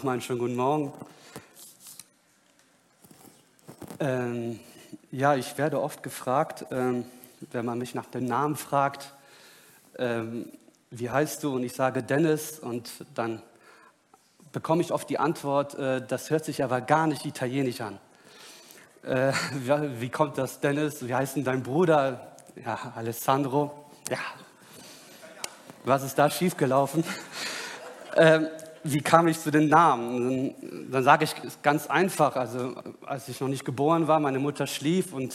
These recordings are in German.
nochmal einen schönen guten Morgen. Ähm, ja, ich werde oft gefragt, ähm, wenn man mich nach dem Namen fragt, ähm, wie heißt du? Und ich sage Dennis und dann bekomme ich oft die Antwort, äh, das hört sich aber gar nicht italienisch an. Äh, wie, kommt das, Dennis? Wie heißt denn dein Bruder? Ja, Alessandro. Ja, was ist da schiefgelaufen? ähm, wie kam ich zu den Namen? Dann, dann sage ich ganz einfach, also als ich noch nicht geboren war, meine Mutter schlief und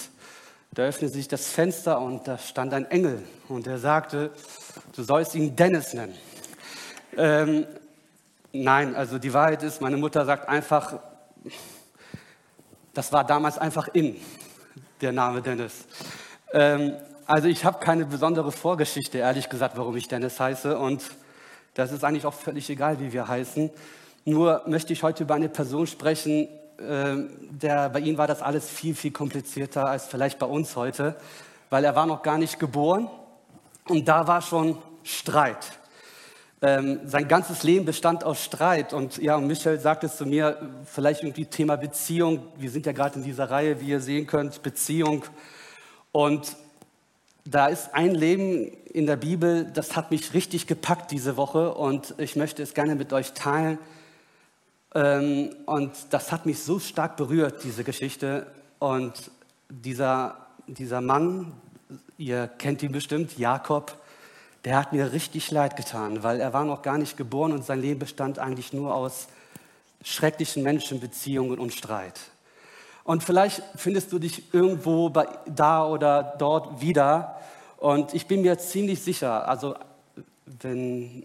da öffnete sich das Fenster und da stand ein Engel und er sagte, du sollst ihn Dennis nennen. Ähm, nein, also die Wahrheit ist, meine Mutter sagt einfach, das war damals einfach in, der Name Dennis. Ähm, also ich habe keine besondere Vorgeschichte, ehrlich gesagt, warum ich Dennis heiße und das ist eigentlich auch völlig egal, wie wir heißen. Nur möchte ich heute über eine Person sprechen, äh, der, bei ihm war das alles viel, viel komplizierter als vielleicht bei uns heute, weil er war noch gar nicht geboren und da war schon Streit. Ähm, sein ganzes Leben bestand aus Streit und ja, und Michael sagte es zu mir, vielleicht irgendwie Thema Beziehung. Wir sind ja gerade in dieser Reihe, wie ihr sehen könnt, Beziehung. Und da ist ein Leben in der Bibel, das hat mich richtig gepackt diese Woche und ich möchte es gerne mit euch teilen. Ähm, und das hat mich so stark berührt, diese Geschichte. Und dieser, dieser Mann, ihr kennt ihn bestimmt, Jakob, der hat mir richtig leid getan, weil er war noch gar nicht geboren und sein Leben bestand eigentlich nur aus schrecklichen Menschenbeziehungen und Streit. Und vielleicht findest du dich irgendwo bei, da oder dort wieder. Und ich bin mir ziemlich sicher, also wenn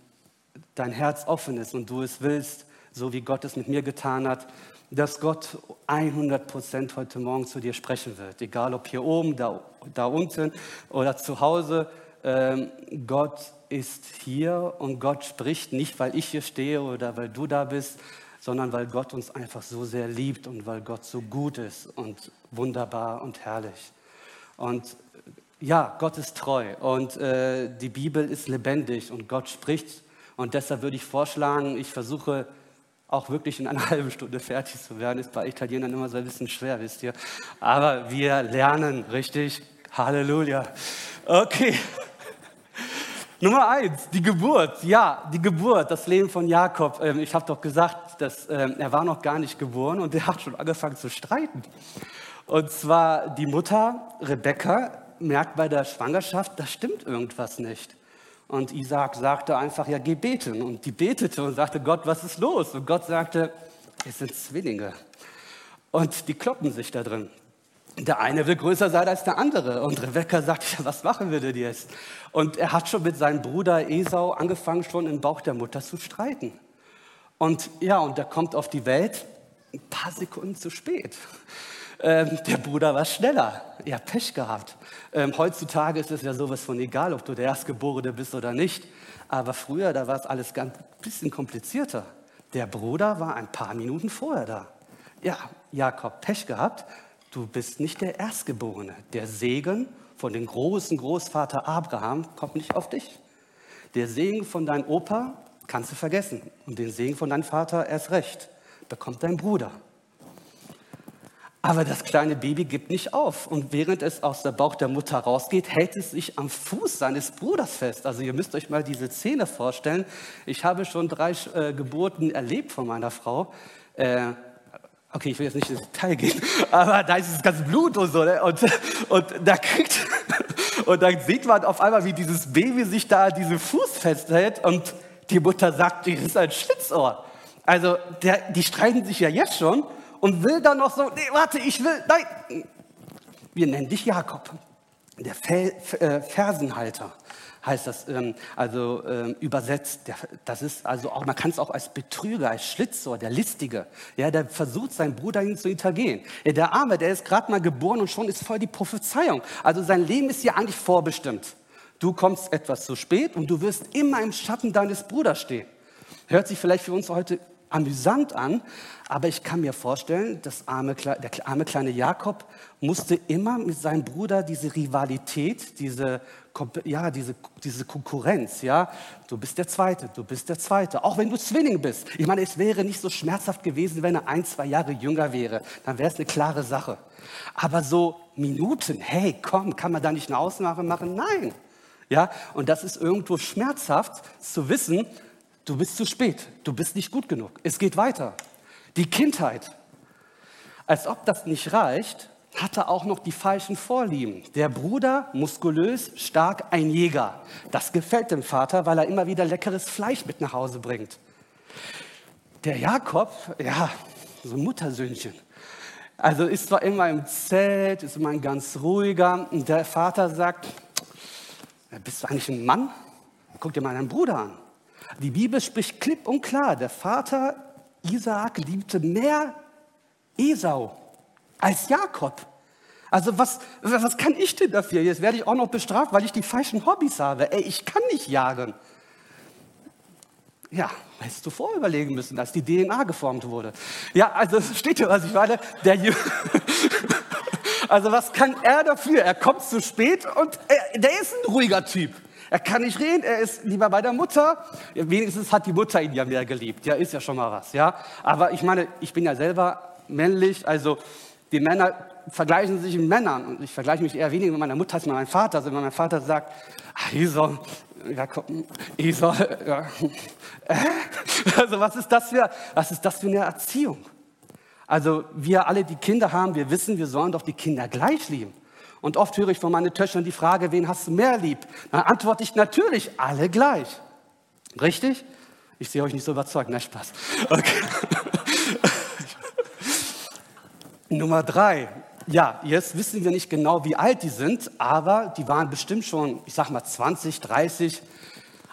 dein Herz offen ist und du es willst, so wie Gott es mit mir getan hat, dass Gott 100 Prozent heute Morgen zu dir sprechen wird. Egal ob hier oben, da, da unten oder zu Hause. Ähm, Gott ist hier und Gott spricht nicht, weil ich hier stehe oder weil du da bist, sondern weil Gott uns einfach so sehr liebt und weil Gott so gut ist und wunderbar und herrlich. Und ja, Gott ist treu und äh, die Bibel ist lebendig und Gott spricht. Und deshalb würde ich vorschlagen, ich versuche auch wirklich in einer halben Stunde fertig zu werden. Ist bei Italienern immer so ein bisschen schwer, wisst ihr. Aber wir lernen, richtig? Halleluja. Okay. Nummer eins, die Geburt. Ja, die Geburt, das Leben von Jakob. Ähm, ich habe doch gesagt, dass, ähm, er war noch gar nicht geboren und er hat schon angefangen zu streiten. Und zwar die Mutter, Rebekka, merkt bei der Schwangerschaft, da stimmt irgendwas nicht. Und Isaac sagte einfach, ja, geh beten. Und die betete und sagte, Gott, was ist los? Und Gott sagte, es sind Zwillinge. Und die kloppen sich da drin. Der eine will größer sein als der andere. Und Rebecca sagt, ja, was machen wir denn jetzt? Und er hat schon mit seinem Bruder Esau angefangen, schon im Bauch der Mutter zu streiten. Und ja, und er kommt auf die Welt ein paar Sekunden zu spät. Ähm, der Bruder war schneller. Hat Pech gehabt. Ähm, heutzutage ist es ja sowas von egal, ob du der Erstgeborene bist oder nicht. Aber früher, da war es alles ganz bisschen komplizierter. Der Bruder war ein paar Minuten vorher da. Ja, Jakob, Pech gehabt. Du bist nicht der Erstgeborene. Der Segen von dem großen Großvater Abraham kommt nicht auf dich. Der Segen von deinem Opa kannst du vergessen. Und den Segen von deinem Vater erst recht. Bekommt dein Bruder. Aber das kleine Baby gibt nicht auf. Und während es aus der Bauch der Mutter rausgeht, hält es sich am Fuß seines Bruders fest. Also ihr müsst euch mal diese Szene vorstellen. Ich habe schon drei äh, Geburten erlebt von meiner Frau. Äh, Okay, ich will jetzt nicht ins Detail gehen, aber da ist das ganze Blut und so. Ne? Und, und da kriegt, und dann sieht man auf einmal, wie dieses Baby sich da diese Fuß festhält und die Mutter sagt, das ist ein Schlitzohr. Also der, die streiten sich ja jetzt schon und will dann noch so, nee, warte, ich will, nein. Wir nennen dich Jakob, der Fel, äh, Fersenhalter heißt das, ähm, also ähm, übersetzt. Der, das ist also auch, man kann es auch als Betrüger, als Schlitzohr, der Listige, ja, der versucht, seinen Bruder hin zu hintergehen. Ja, der Arme, der ist gerade mal geboren und schon ist voll die Prophezeiung. Also sein Leben ist ja eigentlich vorbestimmt. Du kommst etwas zu spät und du wirst immer im Schatten deines Bruders stehen. Hört sich vielleicht für uns heute amüsant an, aber ich kann mir vorstellen, das arme, der arme kleine Jakob musste immer mit seinem Bruder diese Rivalität, diese, ja, diese, diese Konkurrenz, ja, du bist der Zweite, du bist der Zweite, auch wenn du Zwilling bist. Ich meine, es wäre nicht so schmerzhaft gewesen, wenn er ein, zwei Jahre jünger wäre, dann wäre es eine klare Sache. Aber so Minuten, hey, komm, kann man da nicht eine Ausnahme machen? Nein. Ja, und das ist irgendwo schmerzhaft zu wissen, du bist zu spät, du bist nicht gut genug. Es geht weiter. Die Kindheit. Als ob das nicht reicht, hatte auch noch die falschen Vorlieben. Der Bruder, muskulös, stark, ein Jäger. Das gefällt dem Vater, weil er immer wieder leckeres Fleisch mit nach Hause bringt. Der Jakob, ja, so ein Muttersöhnchen. Also ist zwar immer im Zelt, ist immer ein ganz ruhiger. Und der Vater sagt, bist du eigentlich ein Mann? Guck dir mal deinen Bruder an. Die Bibel spricht klipp und klar, der Vater Isaak liebte mehr Esau als Jakob. Also was, was kann ich denn dafür? Jetzt werde ich auch noch bestraft, weil ich die falschen Hobbys habe. Ey, ich kann nicht jagen. Ja, hättest du vorüberlegen müssen, als die DNA geformt wurde. Ja, also steht hier, was ich meine. Der also was kann er dafür? Er kommt zu spät und er, der ist ein ruhiger Typ. Er kann nicht reden, er ist lieber bei der Mutter. Wenigstens hat die Mutter ihn ja mehr geliebt. Ja, ist ja schon mal was. Ja, aber ich meine, ich bin ja selber männlich, also die Männer vergleichen sich mit Männern. Und ich vergleiche mich eher weniger mit meiner Mutter als mit meinem Vater. Also wenn mein Vater sagt, ah, Esau, ja, komm, Esau, ja. Also was ist, das für, was ist das für eine Erziehung? Also wir alle, die Kinder haben, wir wissen, wir sollen doch die Kinder gleich lieben. Und oft höre ich von meinen Töchtern die Frage, wen hast du mehr lieb? Dann antworte ich natürlich, alle gleich. Richtig? Ich sehe euch nicht so überzeugt, ne Spaß. Okay. Nummer drei. Ja, jetzt wissen wir nicht genau, wie alt die sind, aber die waren bestimmt schon, ich sag mal 20, 30.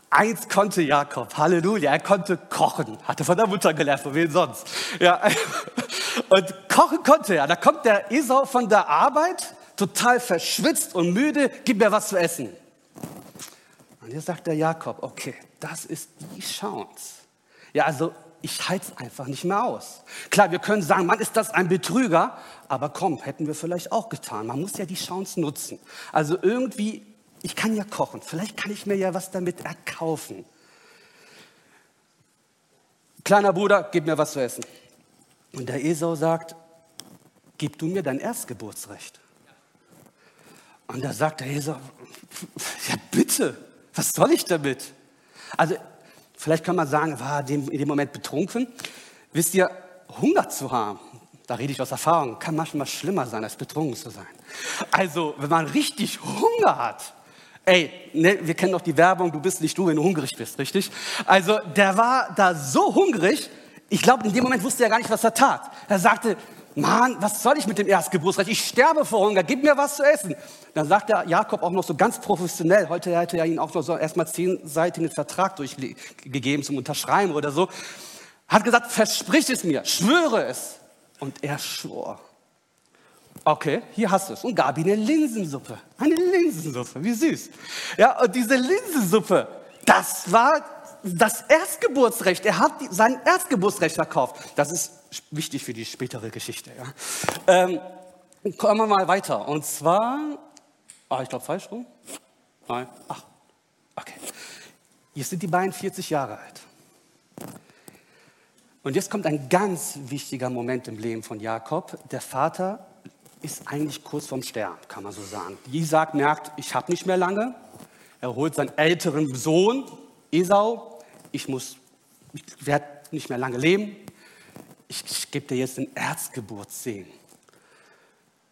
Eins konnte Jakob, Halleluja, er konnte kochen, hatte von der Mutter gelernt, von wem sonst. Ja, und kochen konnte er. Da kommt der Esau von der Arbeit total verschwitzt und müde, gib mir was zu essen. Und jetzt sagt der Jakob, okay, das ist die Chance. Ja, also ich es einfach nicht mehr aus. Klar, wir können sagen, Mann, ist das ein Betrüger, aber komm, hätten wir vielleicht auch getan. Man muss ja die Chance nutzen. Also irgendwie, ich kann ja kochen, vielleicht kann ich mir ja was damit erkaufen. Kleiner Bruder, gib mir was zu essen. Und der Esau sagt, gib du mir dein Erstgeburtsrecht. Und da sagt der Esau, ja bitte, was soll ich damit? Also vielleicht kann man sagen, war in dem Moment betrunken. Wisst ihr, Hunger zu haben, da rede ich aus Erfahrung, kann manchmal schlimmer sein, als betrunken zu sein. Also, wenn man richtig Hunger hat, ey, ne, wir kennen doch die Werbung, du bist nicht du, wenn du hungrig bist, richtig? Also, der war da so hungrig, ich glaube, in dem Moment wusste er gar nicht, was er tat. Er sagte, Mann, was soll ich mit dem Erstgeburtsrecht? Ich sterbe vor Hunger, gib mir was zu essen. Dann sagt der Jakob auch noch so ganz professionell, heute hätte er ihn auch noch so erstmal zehnseitigen Vertrag durchgegeben zum Unterschreiben oder so, hat gesagt, versprich es mir, schwöre es. Und er schwor. Okay, hier hast du es. Und gab ihm eine Linsensuppe. Eine Linsensuppe, wie süß. Ja, und diese Linsensuppe, das war das Erstgeburtsrecht. Er hat sein Erstgeburtsrecht verkauft. Das ist wichtig für die spätere Geschichte. Ja. Ähm, kommen wir mal weiter. Und zwar, ah, ich glaube falsch rum. Nein, ach, okay. Jetzt sind die beiden 40 Jahre alt. Und jetzt kommt ein ganz wichtiger Moment im Leben von Jakob. Der Vater ist eigentlich kurz vorm Sterben, kann man so sagen. Isaac merkt, ich habe nicht mehr lange. Er holt seinen älteren Sohn, Esau. Ich muss, ich werde nicht mehr lange leben ich, ich gebe dir jetzt einen Erzgeburtssegen.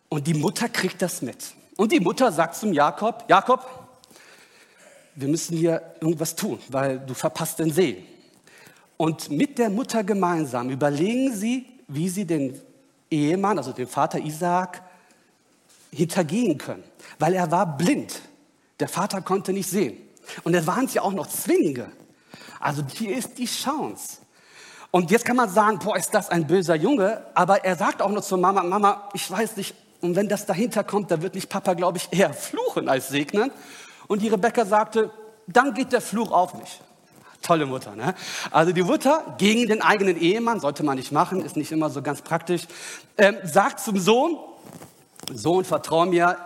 Und die Mutter kriegt das mit. Und die Mutter sagt zum Jakob, Jakob, wir müssen hier irgendwas tun, weil du verpasst den Segen. Und mit der Mutter gemeinsam überlegen sie, wie sie den Ehemann, also den Vater Isaak, hintergehen können. Weil er war blind. Der Vater konnte nicht sehen. Und da waren sie auch noch Zwillinge. Also hier ist die Chance. Und jetzt kann man sagen, boah, ist das ein böser Junge. Aber er sagt auch nur zur Mama, Mama, ich weiß nicht, und wenn das dahinter kommt, dann wird nicht Papa, glaube ich, eher fluchen als segnen. Und die Rebecca sagte, dann geht der Fluch auf mich. Tolle Mutter, ne? Also die Mutter gegen den eigenen Ehemann, sollte man nicht machen, ist nicht immer so ganz praktisch, ähm, sagt zum Sohn, Sohn, vertrau mir,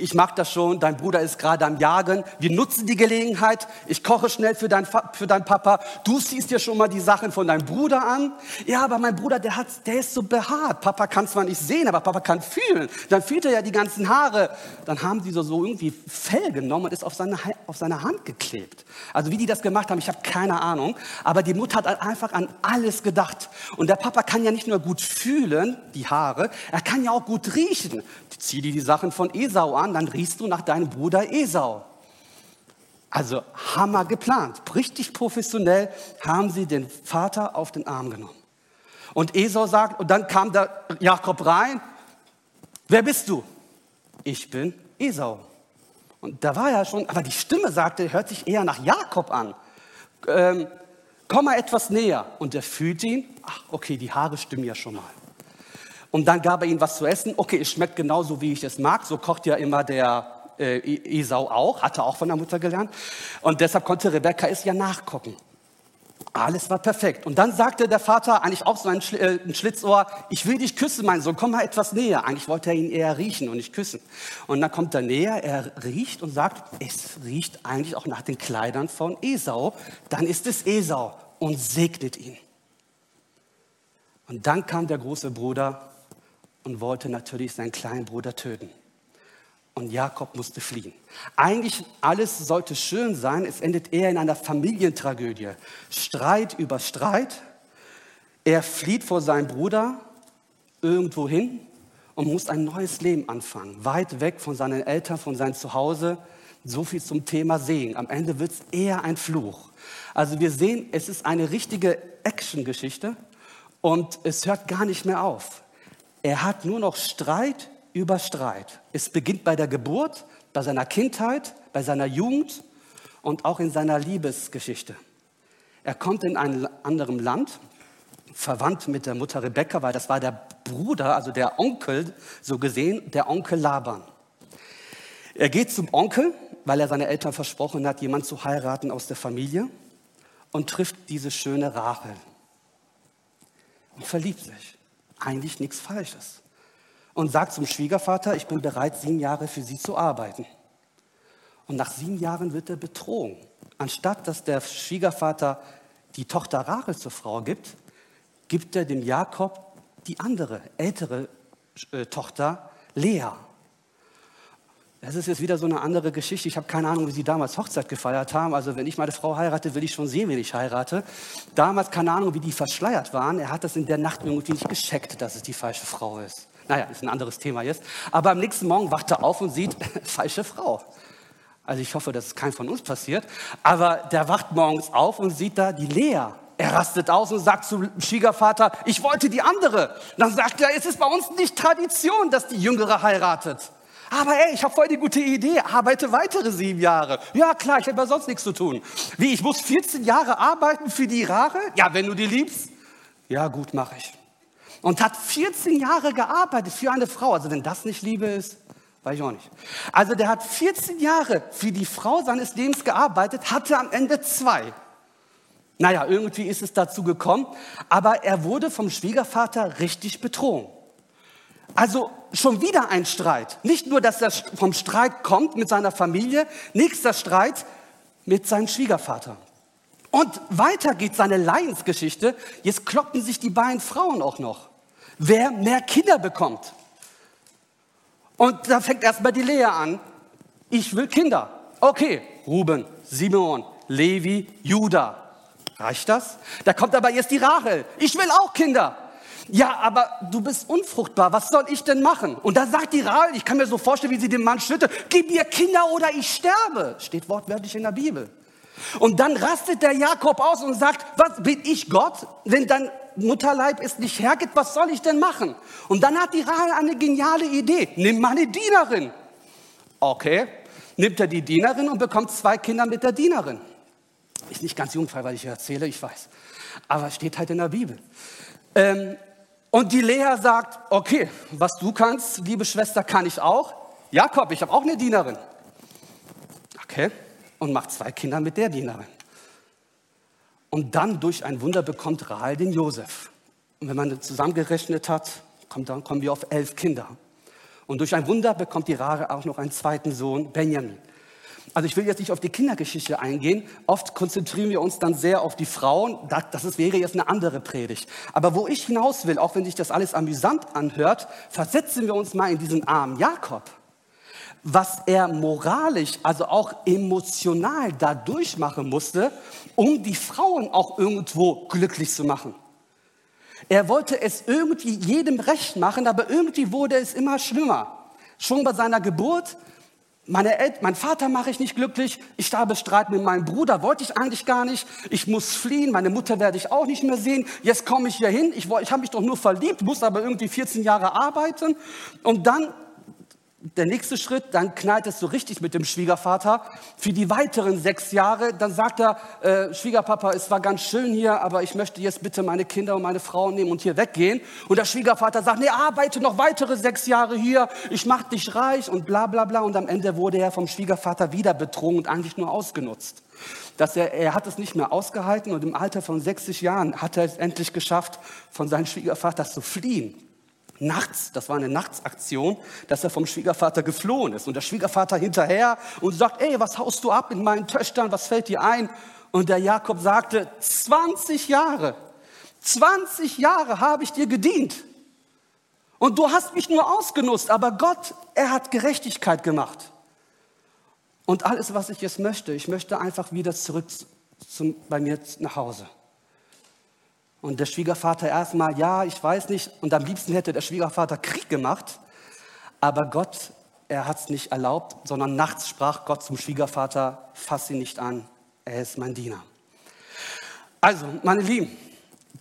ich mache das schon, dein Bruder ist gerade am Jagen, wir nutzen die Gelegenheit, ich koche schnell für, dein, für deinen Papa, du siehst dir schon mal die Sachen von deinem Bruder an. Ja, aber mein Bruder, der, hat, der ist so behaart, Papa kann zwar nicht sehen, aber Papa kann fühlen. Dann fühlt er ja die ganzen Haare. Dann haben sie so, so irgendwie Fell genommen und ist auf seine, auf seine Hand geklebt. Also wie die das gemacht haben, ich habe keine Ahnung, aber die Mutter hat einfach an alles gedacht. Und der Papa kann ja nicht nur gut fühlen, die Haare, er kann ja auch gut riechen. Zieh dir die Sachen von Esau an, dann riechst du nach deinem Bruder Esau. Also Hammer geplant. Richtig professionell haben sie den Vater auf den Arm genommen. Und Esau sagt, und dann kam der Jakob rein, wer bist du? Ich bin Esau. Und da war er schon, aber die Stimme sagte, hört sich eher nach Jakob an. Ähm, komm mal etwas näher. Und er fühlt ihn, ach okay, die Haare stimmen ja schon mal. Und dann gab er ihnen was zu essen. Okay, es schmeckt genauso, wie ich es mag. So kocht ja immer der äh, Esau auch, hatte auch von der Mutter gelernt. Und deshalb konnte Rebekka es ja nachkochen. Alles war perfekt. Und dann sagte der Vater, eigentlich auch so ein, Schl äh, ein Schlitzohr, ich will dich küssen, mein Sohn, komm mal etwas näher. Eigentlich wollte er ihn eher riechen und nicht küssen. Und dann kommt er näher, er riecht und sagt, es riecht eigentlich auch nach den Kleidern von Esau. Dann ist es Esau und segnet ihn. Und dann kam der große Bruder und wollte natürlich seinen kleinen Bruder töten. Und Jakob musste fliehen. Eigentlich alles sollte schön sein, es endet eher in einer Familientragödie. Streit über Streit. Er flieht vor seinem Bruder irgendwo hin und muss ein neues Leben anfangen. Weit weg von seinen Eltern, von seinem Zuhause. So viel zum Thema Sehen. Am Ende wird es eher ein Fluch. Also wir sehen, es ist eine richtige Action-Geschichte und es hört gar nicht mehr auf. Er hat nur noch Streit über Streit. Es beginnt bei der Geburt, bei seiner Kindheit, bei seiner Jugend und auch in seiner Liebesgeschichte. Er kommt in ein anderes Land, verwandt mit der Mutter Rebekka, weil das war der Bruder, also der Onkel, so gesehen, der Onkel Laban. Er geht zum Onkel, weil er seine Eltern versprochen hat, jemanden zu heiraten aus der Familie und trifft diese schöne Rachel und verliebt sich eigentlich nichts Falsches. Und sagt zum Schwiegervater, ich bin bereit, sieben Jahre für sie zu arbeiten. Und nach sieben Jahren wird er betrogen. Anstatt dass der Schwiegervater die Tochter Rachel zur Frau gibt, gibt er dem Jakob die andere, ältere äh, Tochter Lea. Das ist jetzt wieder so eine andere Geschichte. Ich habe keine Ahnung, wie sie damals Hochzeit gefeiert haben. Also wenn ich meine Frau heirate, will ich schon sehen, wen ich heirate. Damals keine Ahnung, wie die verschleiert waren. Er hat das in der Nacht irgendwie nicht gescheckt, dass es die falsche Frau ist. Naja, ist ein anderes Thema jetzt. Aber am nächsten Morgen wacht er auf und sieht, falsche Frau. Also ich hoffe, dass es kein von uns passiert. Aber der wacht morgens auf und sieht da die Lea. Er rastet aus und sagt zum Schwiegervater, ich wollte die andere. Dann sagt er, es ist bei uns nicht Tradition, dass die Jüngere heiratet. Aber ey, ich habe voll die gute Idee, arbeite weitere sieben Jahre. Ja klar, ich habe ja sonst nichts zu tun. Wie, ich muss 14 Jahre arbeiten für die Rare? Ja, wenn du die liebst. Ja gut, mache ich. Und hat 14 Jahre gearbeitet für eine Frau. Also wenn das nicht Liebe ist, weiß ich auch nicht. Also der hat 14 Jahre für die Frau seines Lebens gearbeitet, hatte am Ende zwei. Naja, irgendwie ist es dazu gekommen, aber er wurde vom Schwiegervater richtig betrogen. Also schon wieder ein Streit. Nicht nur, dass er vom Streit kommt mit seiner Familie, nächster Streit mit seinem Schwiegervater. Und weiter geht seine Leidensgeschichte. Jetzt kloppen sich die beiden Frauen auch noch. Wer mehr Kinder bekommt. Und da fängt erstmal die Lea an. Ich will Kinder. Okay, Ruben, Simon, Levi, Judah. Reicht das? Da kommt aber jetzt die Rachel. Ich will auch Kinder ja, aber du bist unfruchtbar, was soll ich denn machen? Und da sagt die Rahel, ich kann mir so vorstellen, wie sie den Mann schüttet, gib mir Kinder oder ich sterbe. Steht wortwörtlich in der Bibel. Und dann rastet der Jakob aus und sagt, was bin ich Gott, wenn dein Mutterleib ist nicht hergibt, was soll ich denn machen? Und dann hat die Rahel eine geniale Idee, nimm mal eine Dienerin. Okay, nimmt er die Dienerin und bekommt zwei Kinder mit der Dienerin. Ist nicht ganz jungfrei, weil ich erzähle, ich weiß. Aber steht halt in der Bibel. Ähm, und die Lea sagt, okay, was du kannst, liebe Schwester, kann ich auch. Jakob, ich habe auch eine Dienerin. Okay, und macht zwei Kinder mit der Dienerin. Und dann durch ein Wunder bekommt Rahel den Josef. Und wenn man zusammengerechnet hat, kommt, dann kommen wir auf elf Kinder. Und durch ein Wunder bekommt die Rahel auch noch einen zweiten Sohn, Benjamin. Also ich will jetzt nicht auf die Kindergeschichte eingehen. Oft konzentrieren wir uns dann sehr auf die Frauen. Das, das wäre jetzt eine andere Predigt. Aber wo ich hinaus will, auch wenn sich das alles amüsant anhört, versetzen wir uns mal in diesen armen Jakob. Was er moralisch, also auch emotional da durchmachen musste, um die Frauen auch irgendwo glücklich zu machen. Er wollte es irgendwie jedem recht machen, aber irgendwie wurde es immer schlimmer. Schon bei seiner Geburt meine El mein Vater mache ich nicht glücklich. Ich habe Streit mit meinem Bruder, wollte ich eigentlich gar nicht. Ich muss fliehen, meine Mutter werde ich auch nicht mehr sehen. Jetzt komme ich hier hin. Ich, ich habe mich doch nur verliebt, muss aber irgendwie 14 Jahre arbeiten. Und dann der nächste Schritt, dann knallt es so richtig mit dem Schwiegervater. Für die weiteren sechs Jahre, dann sagt er, äh, Schwiegerpapa, es war ganz schön hier, aber ich möchte jetzt bitte meine Kinder und meine Frau nehmen und hier weggehen. Und der Schwiegervater sagt, nee, arbeite noch weitere sechs Jahre hier, ich mach dich reich und bla bla bla. Und am Ende wurde er vom Schwiegervater wieder betrogen und eigentlich nur ausgenutzt. Dass er, er hat es nicht mehr ausgehalten und im Alter von 60 Jahren hat er es endlich geschafft, von seinem Schwiegervater zu fliehen nachts, das war eine Nachtsaktion, dass er vom Schwiegervater geflohen ist. Und der Schwiegervater hinterher und sagt, ey, was haust du ab in meinen Töchtern, was fällt dir ein? Und der Jakob sagte, 20 Jahre, 20 Jahre habe ich dir gedient. Und du hast mich nur ausgenutzt, aber Gott, er hat Gerechtigkeit gemacht. Und alles, was ich jetzt möchte, ich möchte einfach wieder zurück zum, bei mir nach Hause. Und der Schwiegervater erstmal, ja, ich weiß nicht. Und am liebsten hätte der Schwiegervater Krieg gemacht. Aber Gott, er hat es nicht erlaubt, sondern nachts sprach Gott zum Schwiegervater, fass ihn nicht an, er ist mein Diener. Also, meine Lieben,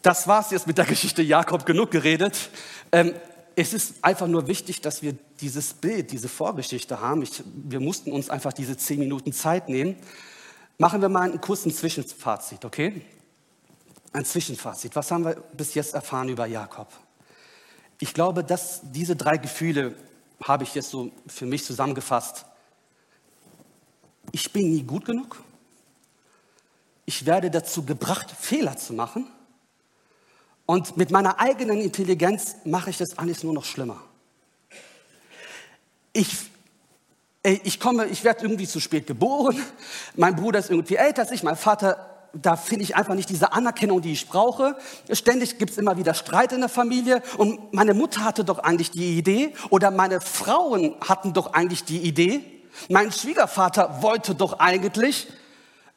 das war es jetzt mit der Geschichte Jakob, genug geredet. Ähm, es ist einfach nur wichtig, dass wir dieses Bild, diese Vorgeschichte haben. Ich, wir mussten uns einfach diese zehn Minuten Zeit nehmen. Machen wir mal einen kurzen Zwischenfazit, okay? Ein Zwischenfazit. Was haben wir bis jetzt erfahren über Jakob? Ich glaube, dass diese drei Gefühle habe ich jetzt so für mich zusammengefasst. Ich bin nie gut genug. Ich werde dazu gebracht, Fehler zu machen. Und mit meiner eigenen Intelligenz mache ich das alles nur noch schlimmer. Ich, ich komme, ich werde irgendwie zu spät geboren. Mein Bruder ist irgendwie älter als ich. Mein Vater da finde ich einfach nicht diese Anerkennung, die ich brauche. Ständig gibt es immer wieder Streit in der Familie. Und meine Mutter hatte doch eigentlich die Idee, oder meine Frauen hatten doch eigentlich die Idee. Mein Schwiegervater wollte doch eigentlich.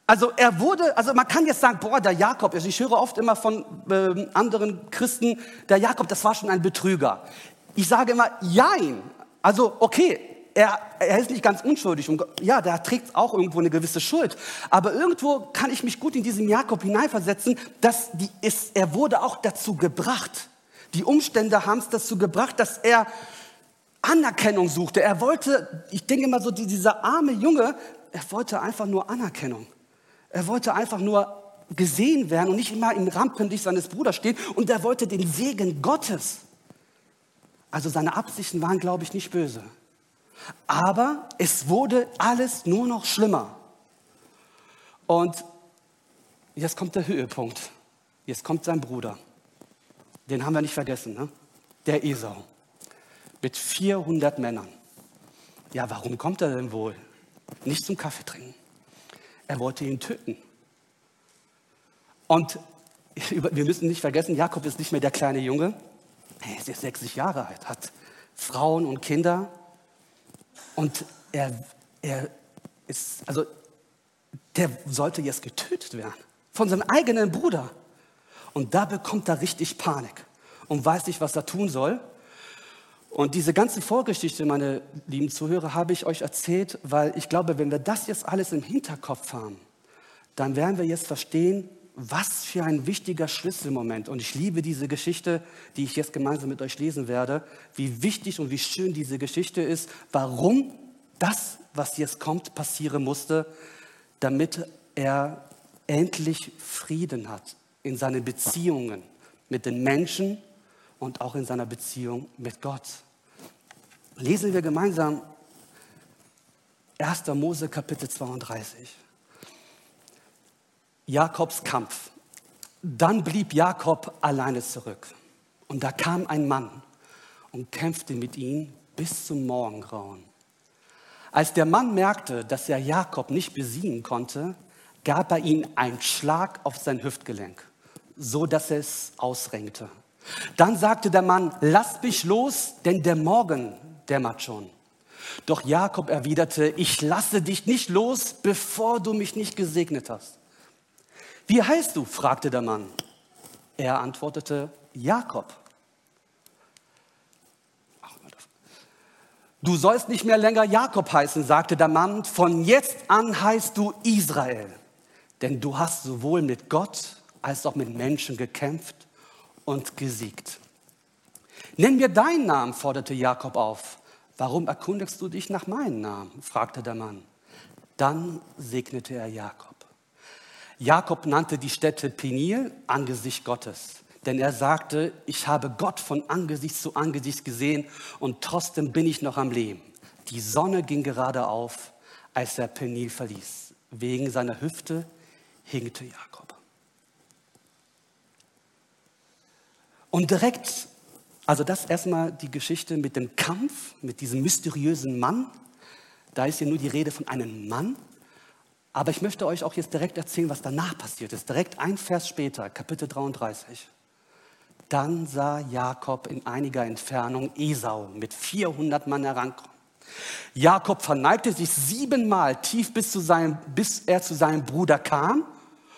Also er wurde, also man kann jetzt sagen, boah, der Jakob, also ich höre oft immer von äh, anderen Christen, der Jakob, das war schon ein Betrüger. Ich sage immer, jein. Also okay, er, er ist nicht ganz unschuldig. Und ja, der trägt auch irgendwo eine gewisse Schuld. Aber irgendwo kann ich mich gut in diesen Jakob hineinversetzen, dass die ist, er wurde auch dazu gebracht. Die Umstände haben es dazu gebracht, dass er Anerkennung suchte. Er wollte, ich denke mal so, dieser arme Junge, er wollte einfach nur Anerkennung. Er wollte einfach nur gesehen werden und nicht immer im Rampenlicht seines Bruders stehen. Und er wollte den Segen Gottes. Also seine Absichten waren, glaube ich, nicht böse. Aber es wurde alles nur noch schlimmer. Und jetzt kommt der Höhepunkt. Jetzt kommt sein Bruder. Den haben wir nicht vergessen, ne? der Esau. Mit 400 Männern. Ja, warum kommt er denn wohl? Nicht zum Kaffee trinken. Er wollte ihn töten. Und wir müssen nicht vergessen, Jakob ist nicht mehr der kleine Junge. Er ist jetzt 60 Jahre alt, hat Frauen und Kinder und er, er ist, also der sollte jetzt getötet werden von seinem eigenen Bruder. Und da bekommt er richtig Panik und weiß nicht, was er tun soll. Und diese ganze Vorgeschichte, meine lieben Zuhörer, habe ich euch erzählt, weil ich glaube, wenn wir das jetzt alles im Hinterkopf haben, dann werden wir jetzt verstehen, was für ein wichtiger Schlüsselmoment. Und ich liebe diese Geschichte, die ich jetzt gemeinsam mit euch lesen werde, wie wichtig und wie schön diese Geschichte ist, warum das, was jetzt kommt, passieren musste, damit er endlich Frieden hat in seinen Beziehungen mit den Menschen und auch in seiner Beziehung mit Gott. Lesen wir gemeinsam 1. Mose Kapitel 32. Jakobs Kampf. Dann blieb Jakob alleine zurück. Und da kam ein Mann und kämpfte mit ihm bis zum Morgengrauen. Als der Mann merkte, dass er Jakob nicht besiegen konnte, gab er ihm einen Schlag auf sein Hüftgelenk, so dass es ausrenkte. Dann sagte der Mann, lass mich los, denn der Morgen dämmert schon. Doch Jakob erwiderte, ich lasse dich nicht los, bevor du mich nicht gesegnet hast. Wie heißt du? fragte der Mann. Er antwortete, Jakob. Du sollst nicht mehr länger Jakob heißen, sagte der Mann, von jetzt an heißt du Israel, denn du hast sowohl mit Gott als auch mit Menschen gekämpft und gesiegt. Nenn mir deinen Namen, forderte Jakob auf. Warum erkundigst du dich nach meinem Namen? fragte der Mann. Dann segnete er Jakob. Jakob nannte die Stätte Peniel Angesicht Gottes, denn er sagte, ich habe Gott von Angesicht zu Angesicht gesehen und trotzdem bin ich noch am Leben. Die Sonne ging gerade auf, als er Peniel verließ. Wegen seiner Hüfte hinkte Jakob. Und direkt also das erstmal die Geschichte mit dem Kampf, mit diesem mysteriösen Mann. Da ist hier nur die Rede von einem Mann. Aber ich möchte euch auch jetzt direkt erzählen, was danach passiert ist. Direkt ein Vers später, Kapitel 33. Dann sah Jakob in einiger Entfernung Esau mit 400 Mann herankommen. Jakob verneigte sich siebenmal tief bis, zu seinem, bis er zu seinem Bruder kam.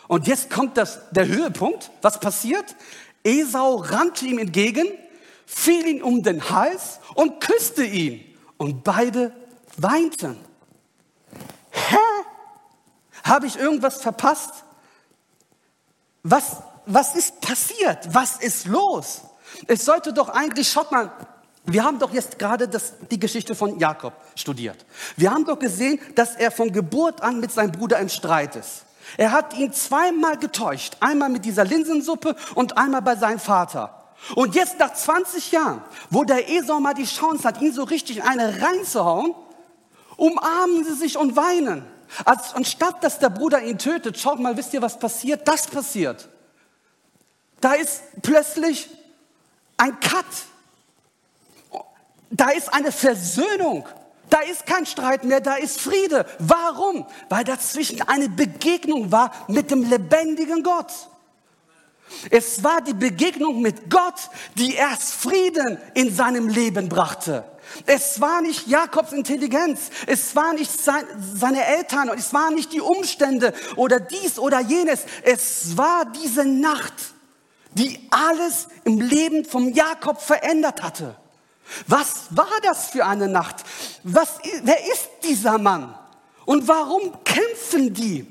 Und jetzt kommt das, der Höhepunkt. Was passiert? Esau rannte ihm entgegen fiel ihn um den Hals und küsste ihn. Und beide weinten. Habe ich irgendwas verpasst? Was, was ist passiert? Was ist los? Es sollte doch eigentlich, schaut mal, wir haben doch jetzt gerade das, die Geschichte von Jakob studiert. Wir haben doch gesehen, dass er von Geburt an mit seinem Bruder im Streit ist. Er hat ihn zweimal getäuscht. Einmal mit dieser Linsensuppe und einmal bei seinem Vater. Und jetzt nach 20 Jahren, wo der Esau mal die Chance hat, ihn so richtig eine reinzuhauen, umarmen sie sich und weinen. Als, anstatt dass der Bruder ihn tötet, schaut mal, wisst ihr, was passiert? Das passiert. Da ist plötzlich ein Cut. Da ist eine Versöhnung. Da ist kein Streit mehr, da ist Friede. Warum? Weil dazwischen eine Begegnung war mit dem lebendigen Gott. Es war die Begegnung mit Gott, die erst Frieden in seinem Leben brachte. Es war nicht Jakobs Intelligenz, es war nicht sein, seine Eltern, es waren nicht die Umstände oder dies oder jenes. Es war diese Nacht, die alles im Leben vom Jakob verändert hatte. Was war das für eine Nacht? Was, wer ist dieser Mann? Und warum kämpfen die?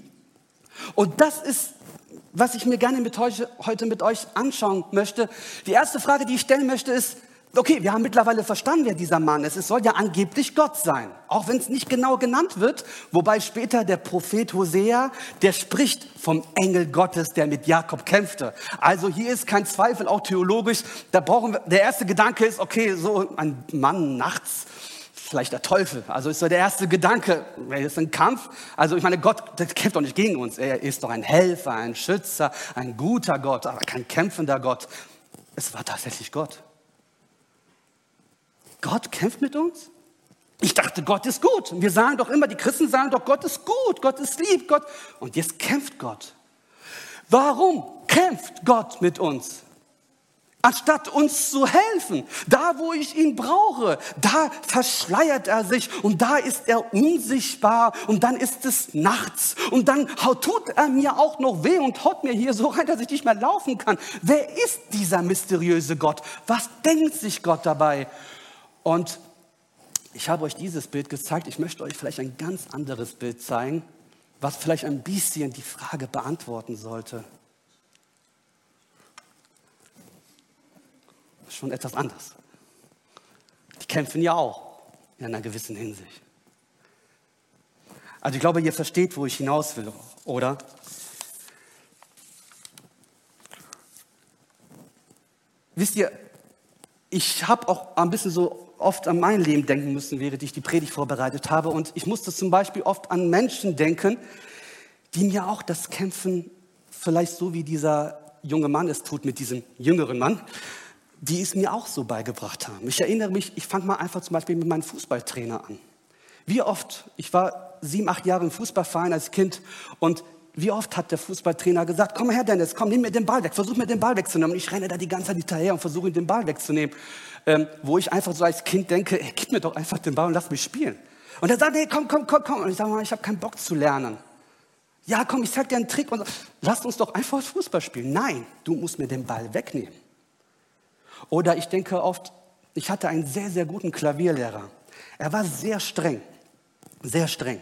Und das ist was ich mir gerne mit heute mit euch anschauen möchte. Die erste Frage, die ich stellen möchte, ist, okay, wir haben mittlerweile verstanden, wer dieser Mann ist. Es soll ja angeblich Gott sein, auch wenn es nicht genau genannt wird. Wobei später der Prophet Hosea, der spricht vom Engel Gottes, der mit Jakob kämpfte. Also hier ist kein Zweifel, auch theologisch. Da brauchen wir, der erste Gedanke ist, okay, so ein Mann nachts vielleicht der Teufel. Also ist so der erste Gedanke, er ist ein Kampf. Also ich meine, Gott der kämpft doch nicht gegen uns. Er ist doch ein Helfer, ein Schützer, ein guter Gott, aber kein kämpfender Gott. Es war tatsächlich Gott. Gott kämpft mit uns? Ich dachte, Gott ist gut. Wir sagen doch immer, die Christen sagen doch, Gott ist gut, Gott ist lieb, Gott. Und jetzt kämpft Gott. Warum kämpft Gott mit uns? anstatt uns zu helfen. Da, wo ich ihn brauche, da verschleiert er sich und da ist er unsichtbar und dann ist es nachts und dann tut er mir auch noch weh und haut mir hier so rein, dass ich nicht mehr laufen kann. Wer ist dieser mysteriöse Gott? Was denkt sich Gott dabei? Und ich habe euch dieses Bild gezeigt. Ich möchte euch vielleicht ein ganz anderes Bild zeigen, was vielleicht ein bisschen die Frage beantworten sollte. schon etwas anders. Die kämpfen ja auch in einer gewissen Hinsicht. Also ich glaube, ihr versteht, wo ich hinaus will, oder? Wisst ihr, ich habe auch ein bisschen so oft an mein Leben denken müssen, während ich die Predigt vorbereitet habe. Und ich musste zum Beispiel oft an Menschen denken, die mir auch das Kämpfen vielleicht so wie dieser junge Mann es tut mit diesem jüngeren Mann, die es mir auch so beigebracht haben. Ich erinnere mich, ich fange mal einfach zum Beispiel mit meinem Fußballtrainer an. Wie oft, ich war sieben, acht Jahre im Fußballverein als Kind und wie oft hat der Fußballtrainer gesagt, komm her Dennis, komm, nimm mir den Ball weg, versuch mir den Ball wegzunehmen. Und ich renne da die ganze Zeit hinterher und versuche den Ball wegzunehmen. Ähm, wo ich einfach so als Kind denke, ey, gib mir doch einfach den Ball und lass mich spielen. Und er sagt, hey, komm, komm, komm, komm. Und ich sage, ich habe keinen Bock zu lernen. Ja, komm, ich zeig dir einen Trick und lass uns doch einfach Fußball spielen. Nein, du musst mir den Ball wegnehmen. Oder ich denke oft, ich hatte einen sehr, sehr guten Klavierlehrer. Er war sehr streng, sehr streng.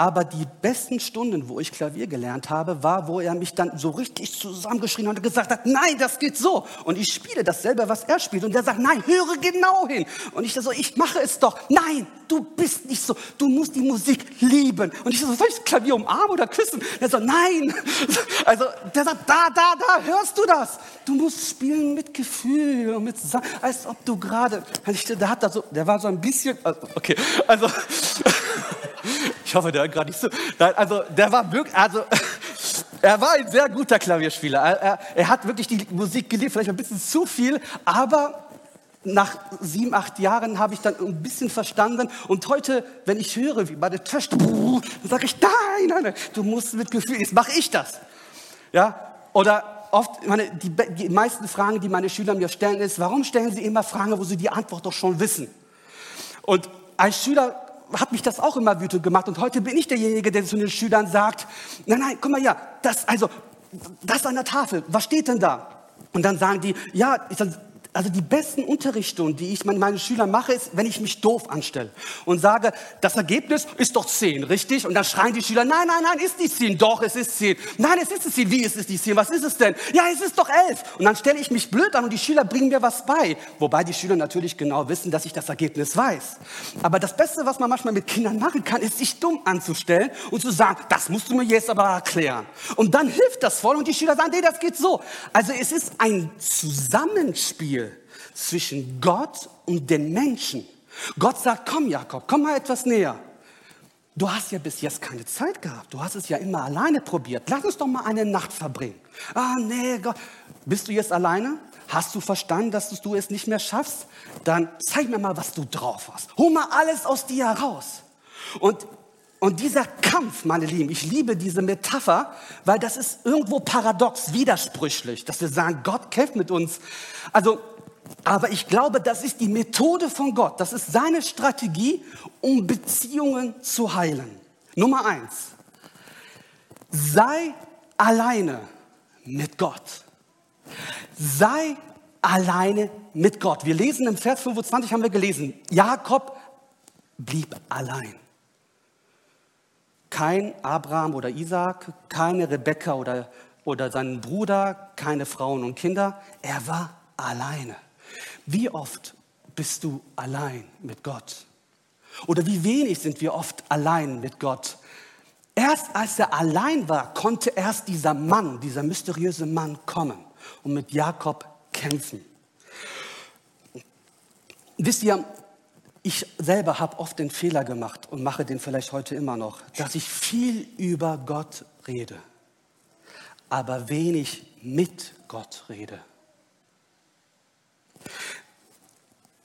Aber die besten Stunden, wo ich Klavier gelernt habe, war, wo er mich dann so richtig zusammengeschrien hat und gesagt hat, nein, das geht so. Und ich spiele dasselbe, was er spielt. Und er sagt, nein, höre genau hin. Und ich so, ich mache es doch. Nein, du bist nicht so. Du musst die Musik lieben. Und ich so, soll ich das Klavier umarmen oder küssen? Er sagt, nein. Also der sagt, da, da, da, hörst du das? Du musst spielen mit Gefühl und mit, als ob du gerade, der hat da so, der war so ein bisschen, okay, also, ich hoffe, der hört gerade nicht so. Also, der war wirklich, also, er war ein sehr guter Klavierspieler. Er, er, er hat wirklich die Musik geliebt, vielleicht ein bisschen zu viel, aber nach sieben, acht Jahren habe ich dann ein bisschen verstanden. Und heute, wenn ich höre, wie bei der Töchter, dann sage ich, nein, nein, nein, du musst mit Gefühl, jetzt mache ich das. Ja, oder oft, meine, die, die meisten Fragen, die meine Schüler mir stellen, ist, warum stellen sie immer Fragen, wo sie die Antwort doch schon wissen? Und als Schüler hat mich das auch immer wütend gemacht. Und heute bin ich derjenige, der zu den Schülern sagt, nein, nein, guck mal ja, das, also, das an der Tafel, was steht denn da? Und dann sagen die, ja, ich, also die besten Unterrichtsstunden, die ich meinen Schülern mache, ist, wenn ich mich doof anstelle und sage, das Ergebnis ist doch 10, richtig? Und dann schreien die Schüler, nein, nein, nein, ist nicht 10. Doch, es ist 10. Nein, es ist es 10. Wie ist es nicht 10? Was ist es denn? Ja, es ist doch 11. Und dann stelle ich mich blöd an und die Schüler bringen mir was bei. Wobei die Schüler natürlich genau wissen, dass ich das Ergebnis weiß. Aber das Beste, was man manchmal mit Kindern machen kann, ist, sich dumm anzustellen und zu sagen, das musst du mir jetzt aber erklären. Und dann hilft das voll und die Schüler sagen, nee, das geht so. Also es ist ein Zusammenspiel zwischen Gott und den Menschen. Gott sagt, komm Jakob, komm mal etwas näher. Du hast ja bis jetzt keine Zeit gehabt. Du hast es ja immer alleine probiert. Lass uns doch mal eine Nacht verbringen. Ah, nee, Gott. Bist du jetzt alleine? Hast du verstanden, dass du es nicht mehr schaffst? Dann zeig mir mal, was du drauf hast. Hol mal alles aus dir heraus. Und, und dieser Kampf, meine Lieben, ich liebe diese Metapher, weil das ist irgendwo paradox, widersprüchlich, dass wir sagen, Gott kämpft mit uns. Also aber ich glaube, das ist die Methode von Gott. Das ist seine Strategie, um Beziehungen zu heilen. Nummer eins. Sei alleine mit Gott. Sei alleine mit Gott. Wir lesen im Vers 25 haben wir gelesen, Jakob blieb allein. Kein Abraham oder Isaac, keine Rebekka oder, oder sein Bruder, keine Frauen und Kinder. Er war alleine. Wie oft bist du allein mit Gott? Oder wie wenig sind wir oft allein mit Gott? Erst als er allein war, konnte erst dieser Mann, dieser mysteriöse Mann kommen und mit Jakob kämpfen. Wisst ihr, ich selber habe oft den Fehler gemacht und mache den vielleicht heute immer noch, dass ich viel über Gott rede, aber wenig mit Gott rede.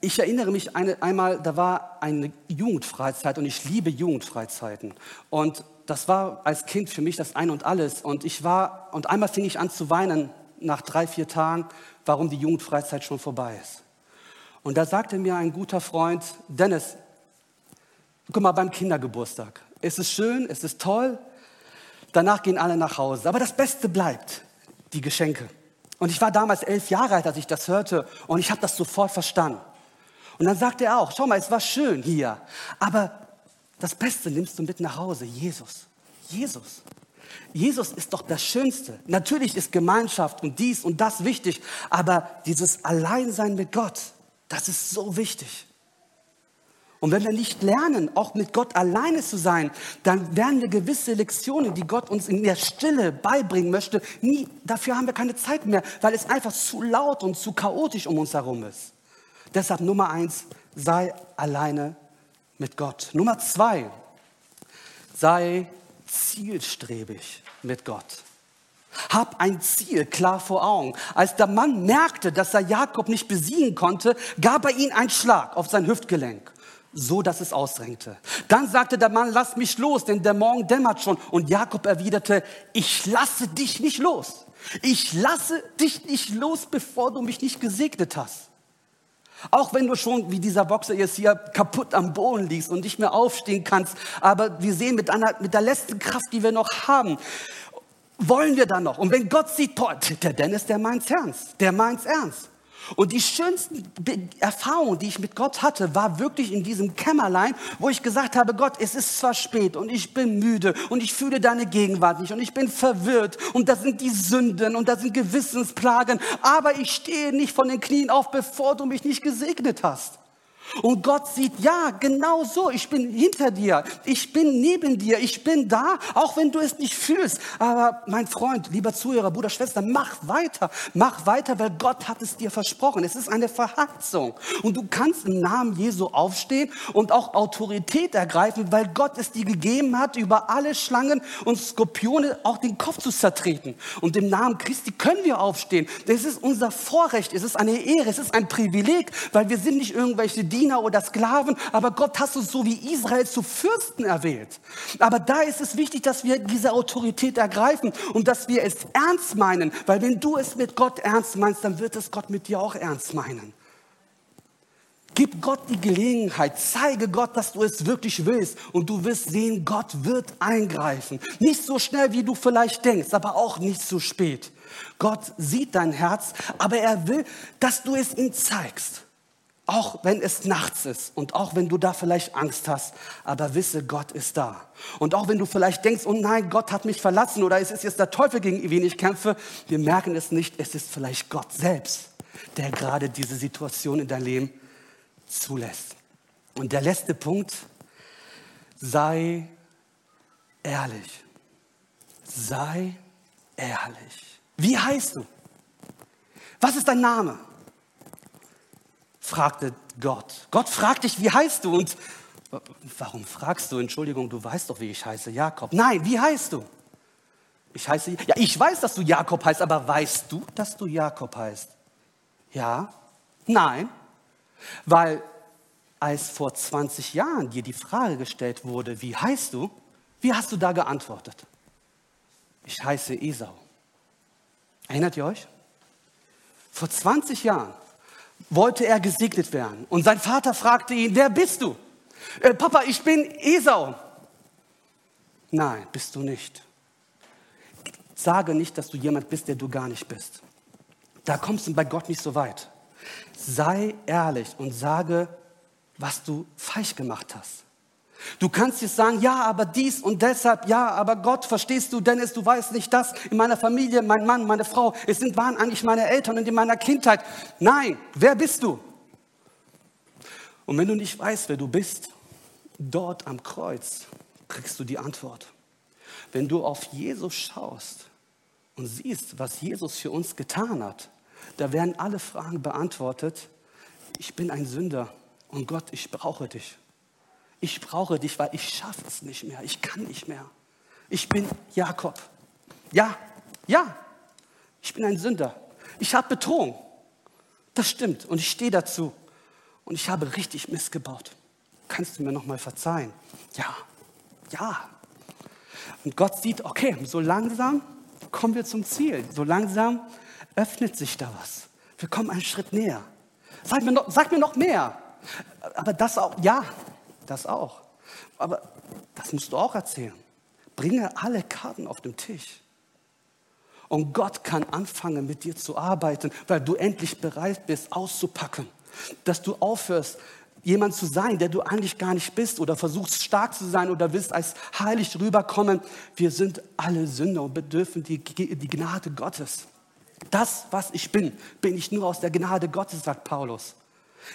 Ich erinnere mich eine, einmal, da war eine Jugendfreizeit und ich liebe Jugendfreizeiten. Und das war als Kind für mich das Ein und Alles. Und ich war, und einmal fing ich an zu weinen nach drei, vier Tagen, warum die Jugendfreizeit schon vorbei ist. Und da sagte mir ein guter Freund, Dennis, guck mal beim Kindergeburtstag. Es ist schön, es ist toll, danach gehen alle nach Hause. Aber das Beste bleibt, die Geschenke. Und ich war damals elf Jahre alt, als ich das hörte, und ich habe das sofort verstanden. Und dann sagt er auch, schau mal, es war schön hier, aber das Beste nimmst du mit nach Hause, Jesus. Jesus. Jesus ist doch das Schönste. Natürlich ist Gemeinschaft und dies und das wichtig, aber dieses Alleinsein mit Gott, das ist so wichtig. Und wenn wir nicht lernen, auch mit Gott alleine zu sein, dann werden wir gewisse Lektionen, die Gott uns in der Stille beibringen möchte, nie, dafür haben wir keine Zeit mehr, weil es einfach zu laut und zu chaotisch um uns herum ist. Deshalb Nummer eins, sei alleine mit Gott. Nummer zwei, sei zielstrebig mit Gott. Hab ein Ziel klar vor Augen. Als der Mann merkte, dass er Jakob nicht besiegen konnte, gab er ihm einen Schlag auf sein Hüftgelenk, so dass es ausdrängte. Dann sagte der Mann, lass mich los, denn der Morgen dämmert schon. Und Jakob erwiderte, ich lasse dich nicht los. Ich lasse dich nicht los, bevor du mich nicht gesegnet hast. Auch wenn du schon, wie dieser Boxer jetzt hier, kaputt am Boden liegst und nicht mehr aufstehen kannst. Aber wir sehen mit, einer, mit der letzten Kraft, die wir noch haben, wollen wir dann noch? Und wenn Gott sieht, boah, der Dennis, der meint's ernst, der meint's ernst. Und die schönsten Erfahrungen, die ich mit Gott hatte, war wirklich in diesem Kämmerlein, wo ich gesagt habe, Gott, es ist zwar spät und ich bin müde und ich fühle deine Gegenwart nicht und ich bin verwirrt und da sind die Sünden und da sind Gewissensplagen, aber ich stehe nicht von den Knien auf, bevor du mich nicht gesegnet hast. Und Gott sieht, ja, genau so, ich bin hinter dir, ich bin neben dir, ich bin da, auch wenn du es nicht fühlst. Aber mein Freund, lieber Zuhörer, Bruder, Schwester, mach weiter, mach weiter, weil Gott hat es dir versprochen. Es ist eine Verheißung. Und du kannst im Namen Jesu aufstehen und auch Autorität ergreifen, weil Gott es dir gegeben hat, über alle Schlangen und Skorpione auch den Kopf zu zertreten. Und im Namen Christi können wir aufstehen. Das ist unser Vorrecht, es ist eine Ehre, es ist ein Privileg, weil wir sind nicht irgendwelche Diener oder Sklaven, aber Gott hast uns so wie Israel zu Fürsten erwählt. Aber da ist es wichtig, dass wir diese Autorität ergreifen und dass wir es ernst meinen, weil wenn du es mit Gott ernst meinst, dann wird es Gott mit dir auch ernst meinen. Gib Gott die Gelegenheit, zeige Gott, dass du es wirklich willst und du wirst sehen, Gott wird eingreifen. Nicht so schnell, wie du vielleicht denkst, aber auch nicht so spät. Gott sieht dein Herz, aber er will, dass du es ihm zeigst. Auch wenn es nachts ist und auch wenn du da vielleicht Angst hast, aber wisse, Gott ist da. Und auch wenn du vielleicht denkst, oh nein, Gott hat mich verlassen oder es ist jetzt der Teufel, gegen den ich kämpfe, wir merken es nicht, es ist vielleicht Gott selbst, der gerade diese Situation in dein Leben zulässt. Und der letzte Punkt, sei ehrlich. Sei ehrlich. Wie heißt du? Was ist dein Name? Fragte Gott. Gott fragt dich, wie heißt du? Und warum fragst du? Entschuldigung, du weißt doch, wie ich heiße, Jakob. Nein, wie heißt du? Ich heiße, ja, ich weiß, dass du Jakob heißt, aber weißt du, dass du Jakob heißt? Ja? Nein? Weil als vor 20 Jahren dir die Frage gestellt wurde, wie heißt du? Wie hast du da geantwortet? Ich heiße Esau. Erinnert ihr euch? Vor 20 Jahren wollte er gesegnet werden. Und sein Vater fragte ihn, wer bist du? Äh, Papa, ich bin Esau. Nein, bist du nicht. Sage nicht, dass du jemand bist, der du gar nicht bist. Da kommst du bei Gott nicht so weit. Sei ehrlich und sage, was du falsch gemacht hast. Du kannst jetzt sagen, ja, aber dies und deshalb, ja, aber Gott, verstehst du, Dennis, du weißt nicht das in meiner Familie, mein Mann, meine Frau, es sind, waren eigentlich meine Eltern und in meiner Kindheit. Nein, wer bist du? Und wenn du nicht weißt, wer du bist, dort am Kreuz kriegst du die Antwort. Wenn du auf Jesus schaust und siehst, was Jesus für uns getan hat, da werden alle Fragen beantwortet. Ich bin ein Sünder und Gott, ich brauche dich. Ich brauche dich, weil ich schaffe es nicht mehr. Ich kann nicht mehr. Ich bin Jakob. Ja, ja, ich bin ein Sünder. Ich habe betrogen. Das stimmt und ich stehe dazu. Und ich habe richtig Mist gebaut. Kannst du mir noch mal verzeihen? Ja, ja. Und Gott sieht, okay, so langsam kommen wir zum Ziel. So langsam öffnet sich da was. Wir kommen einen Schritt näher. Sag mir noch, sag mir noch mehr. Aber das auch, ja, das auch. Aber das musst du auch erzählen. Bringe alle Karten auf den Tisch. Und Gott kann anfangen, mit dir zu arbeiten, weil du endlich bereit bist, auszupacken. Dass du aufhörst, jemand zu sein, der du eigentlich gar nicht bist oder versuchst stark zu sein oder willst als heilig rüberkommen. Wir sind alle Sünder und bedürfen die, die Gnade Gottes. Das, was ich bin, bin ich nur aus der Gnade Gottes, sagt Paulus.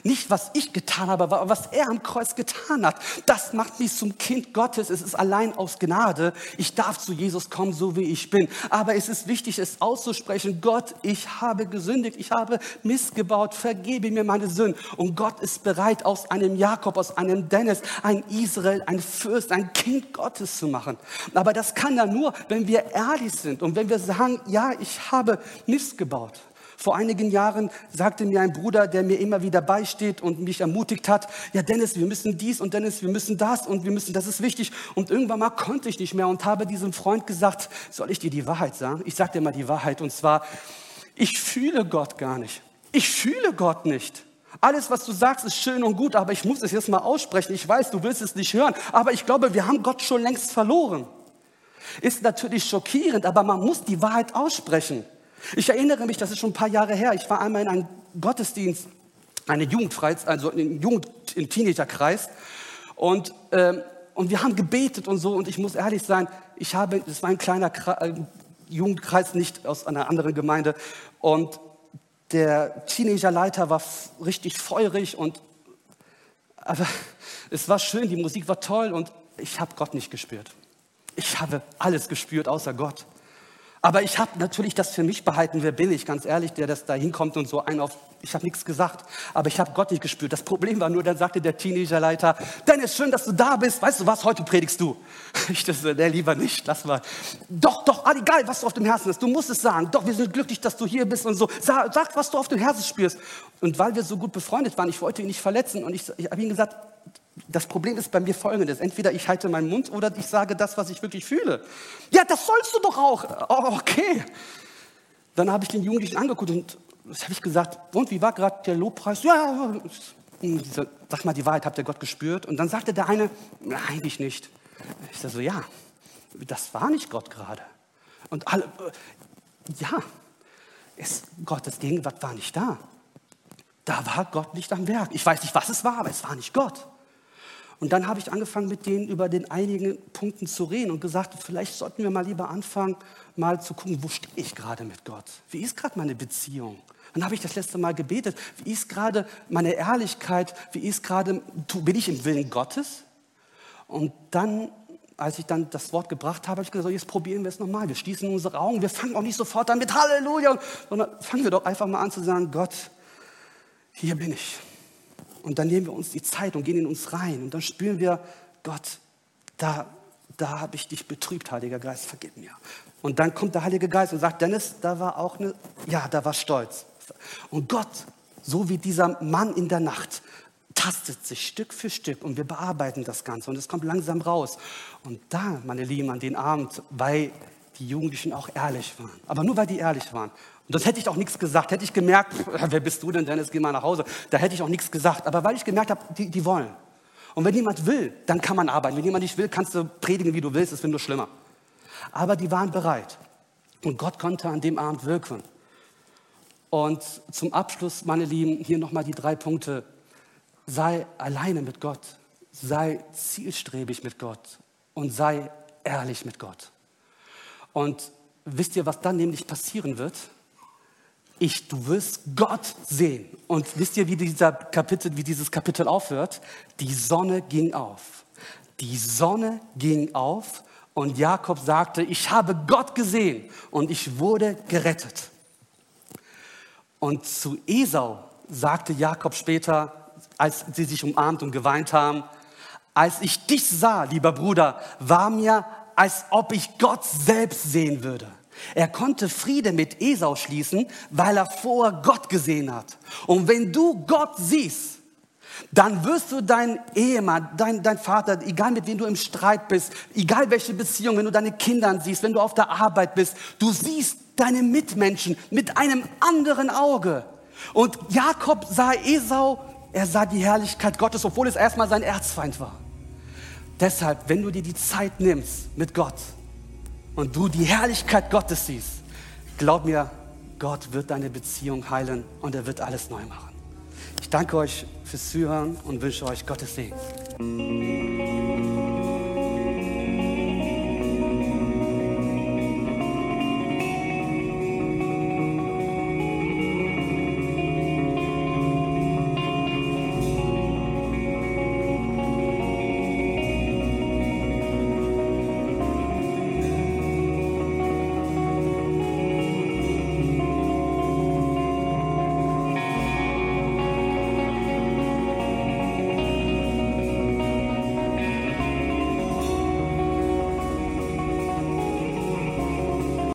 Nicht, was ich getan habe, aber was er am Kreuz getan hat. Das macht mich zum Kind Gottes. Es ist allein aus Gnade. Ich darf zu Jesus kommen, so wie ich bin. Aber es ist wichtig, es auszusprechen. Gott, ich habe gesündigt. Ich habe missgebaut. Vergebe mir meine Sünden. Und Gott ist bereit, aus einem Jakob, aus einem Dennis, ein Israel, ein Fürst, ein Kind Gottes zu machen. Aber das kann er nur, wenn wir ehrlich sind und wenn wir sagen, ja, ich habe missgebaut. Vor einigen Jahren sagte mir ein Bruder, der mir immer wieder beisteht und mich ermutigt hat, ja Dennis, wir müssen dies und Dennis, wir müssen das und wir müssen, das ist wichtig. Und irgendwann mal konnte ich nicht mehr und habe diesem Freund gesagt, soll ich dir die Wahrheit sagen? Ich sage dir mal die Wahrheit und zwar, ich fühle Gott gar nicht. Ich fühle Gott nicht. Alles, was du sagst, ist schön und gut, aber ich muss es jetzt mal aussprechen. Ich weiß, du willst es nicht hören, aber ich glaube, wir haben Gott schon längst verloren. Ist natürlich schockierend, aber man muss die Wahrheit aussprechen. Ich erinnere mich, das ist schon ein paar Jahre her, ich war einmal in einem Gottesdienst, eine Jugendfreiz, also ein Jugend, im Teenagerkreis und, ähm, und wir haben gebetet und so und ich muss ehrlich sein, ich habe, das war ein kleiner Kre äh, Jugendkreis, nicht aus einer anderen Gemeinde und der Teenagerleiter war richtig feurig und aber es war schön, die Musik war toll und ich habe Gott nicht gespürt. Ich habe alles gespürt außer Gott. Aber ich habe natürlich das für mich behalten, wer bin ich, ganz ehrlich, der das da hinkommt und so ein auf, ich habe nichts gesagt, aber ich habe Gott nicht gespürt. Das Problem war nur, dann sagte der Teenagerleiter, Dennis, schön, dass du da bist, weißt du was, heute predigst du. Ich dachte, der lieber nicht, lass mal. Doch, doch, ah, egal, was du auf dem Herzen hast, du musst es sagen. Doch, wir sind glücklich, dass du hier bist und so. Sag, sag was du auf dem Herzen spürst. Und weil wir so gut befreundet waren, ich wollte ihn nicht verletzen und ich, ich habe ihm gesagt, das Problem ist bei mir folgendes. Entweder ich halte meinen Mund oder ich sage das, was ich wirklich fühle. Ja, das sollst du doch auch. Oh, okay. Dann habe ich den Jugendlichen angeguckt und das habe ich gesagt, und wie war gerade der Lobpreis? Ja, sag mal die Wahrheit, habt ihr Gott gespürt? Und dann sagte der eine, eigentlich nicht. Ich sage so, ja, das war nicht Gott gerade. Und alle, ja, es, Gottes Gegenwart war nicht da. Da war Gott nicht am Werk. Ich weiß nicht, was es war, aber es war nicht Gott. Und dann habe ich angefangen, mit denen über den einigen Punkten zu reden und gesagt, vielleicht sollten wir mal lieber anfangen, mal zu gucken, wo stehe ich gerade mit Gott? Wie ist gerade meine Beziehung? Dann habe ich das letzte Mal gebetet. Wie ist gerade meine Ehrlichkeit? Wie ist gerade, bin ich im Willen Gottes? Und dann, als ich dann das Wort gebracht habe, habe ich gesagt, jetzt probieren wir es nochmal. Wir schließen unsere Augen. Wir fangen auch nicht sofort an mit Halleluja, sondern fangen wir doch einfach mal an zu sagen, Gott, hier bin ich. Und dann nehmen wir uns die Zeit und gehen in uns rein. Und dann spüren wir, Gott, da, da habe ich dich betrübt, Heiliger Geist, vergib mir. Und dann kommt der Heilige Geist und sagt, Dennis, da war auch eine, ja, da war Stolz. Und Gott, so wie dieser Mann in der Nacht, tastet sich Stück für Stück und wir bearbeiten das Ganze und es kommt langsam raus. Und da, meine Lieben, an den Abend, weil die Jugendlichen auch ehrlich waren, aber nur weil die ehrlich waren, und das hätte ich auch nichts gesagt. Hätte ich gemerkt, wer bist du denn, Dennis, geh mal nach Hause. Da hätte ich auch nichts gesagt. Aber weil ich gemerkt habe, die, die wollen. Und wenn jemand will, dann kann man arbeiten. Wenn jemand nicht will, kannst du predigen, wie du willst. Es wird nur schlimmer. Aber die waren bereit. Und Gott konnte an dem Abend wirken. Und zum Abschluss, meine Lieben, hier nochmal die drei Punkte. Sei alleine mit Gott. Sei zielstrebig mit Gott. Und sei ehrlich mit Gott. Und wisst ihr, was dann nämlich passieren wird? ich, du wirst Gott sehen. Und wisst ihr, wie, dieser Kapitel, wie dieses Kapitel aufhört? Die Sonne ging auf. Die Sonne ging auf und Jakob sagte, ich habe Gott gesehen und ich wurde gerettet. Und zu Esau sagte Jakob später, als sie sich umarmt und geweint haben, als ich dich sah, lieber Bruder, war mir, als ob ich Gott selbst sehen würde. Er konnte Friede mit Esau schließen, weil er vor Gott gesehen hat. Und wenn du Gott siehst, dann wirst du deinen Ehemann, dein, dein Vater, egal mit wem du im Streit bist, egal welche Beziehung, wenn du deine Kinder siehst, wenn du auf der Arbeit bist, du siehst deine Mitmenschen mit einem anderen Auge. Und Jakob sah Esau, er sah die Herrlichkeit Gottes, obwohl es erstmal sein Erzfeind war. Deshalb, wenn du dir die Zeit nimmst mit Gott, und du die Herrlichkeit Gottes siehst, glaub mir, Gott wird deine Beziehung heilen und er wird alles neu machen. Ich danke euch fürs Zuhören und wünsche euch Gottes Segen.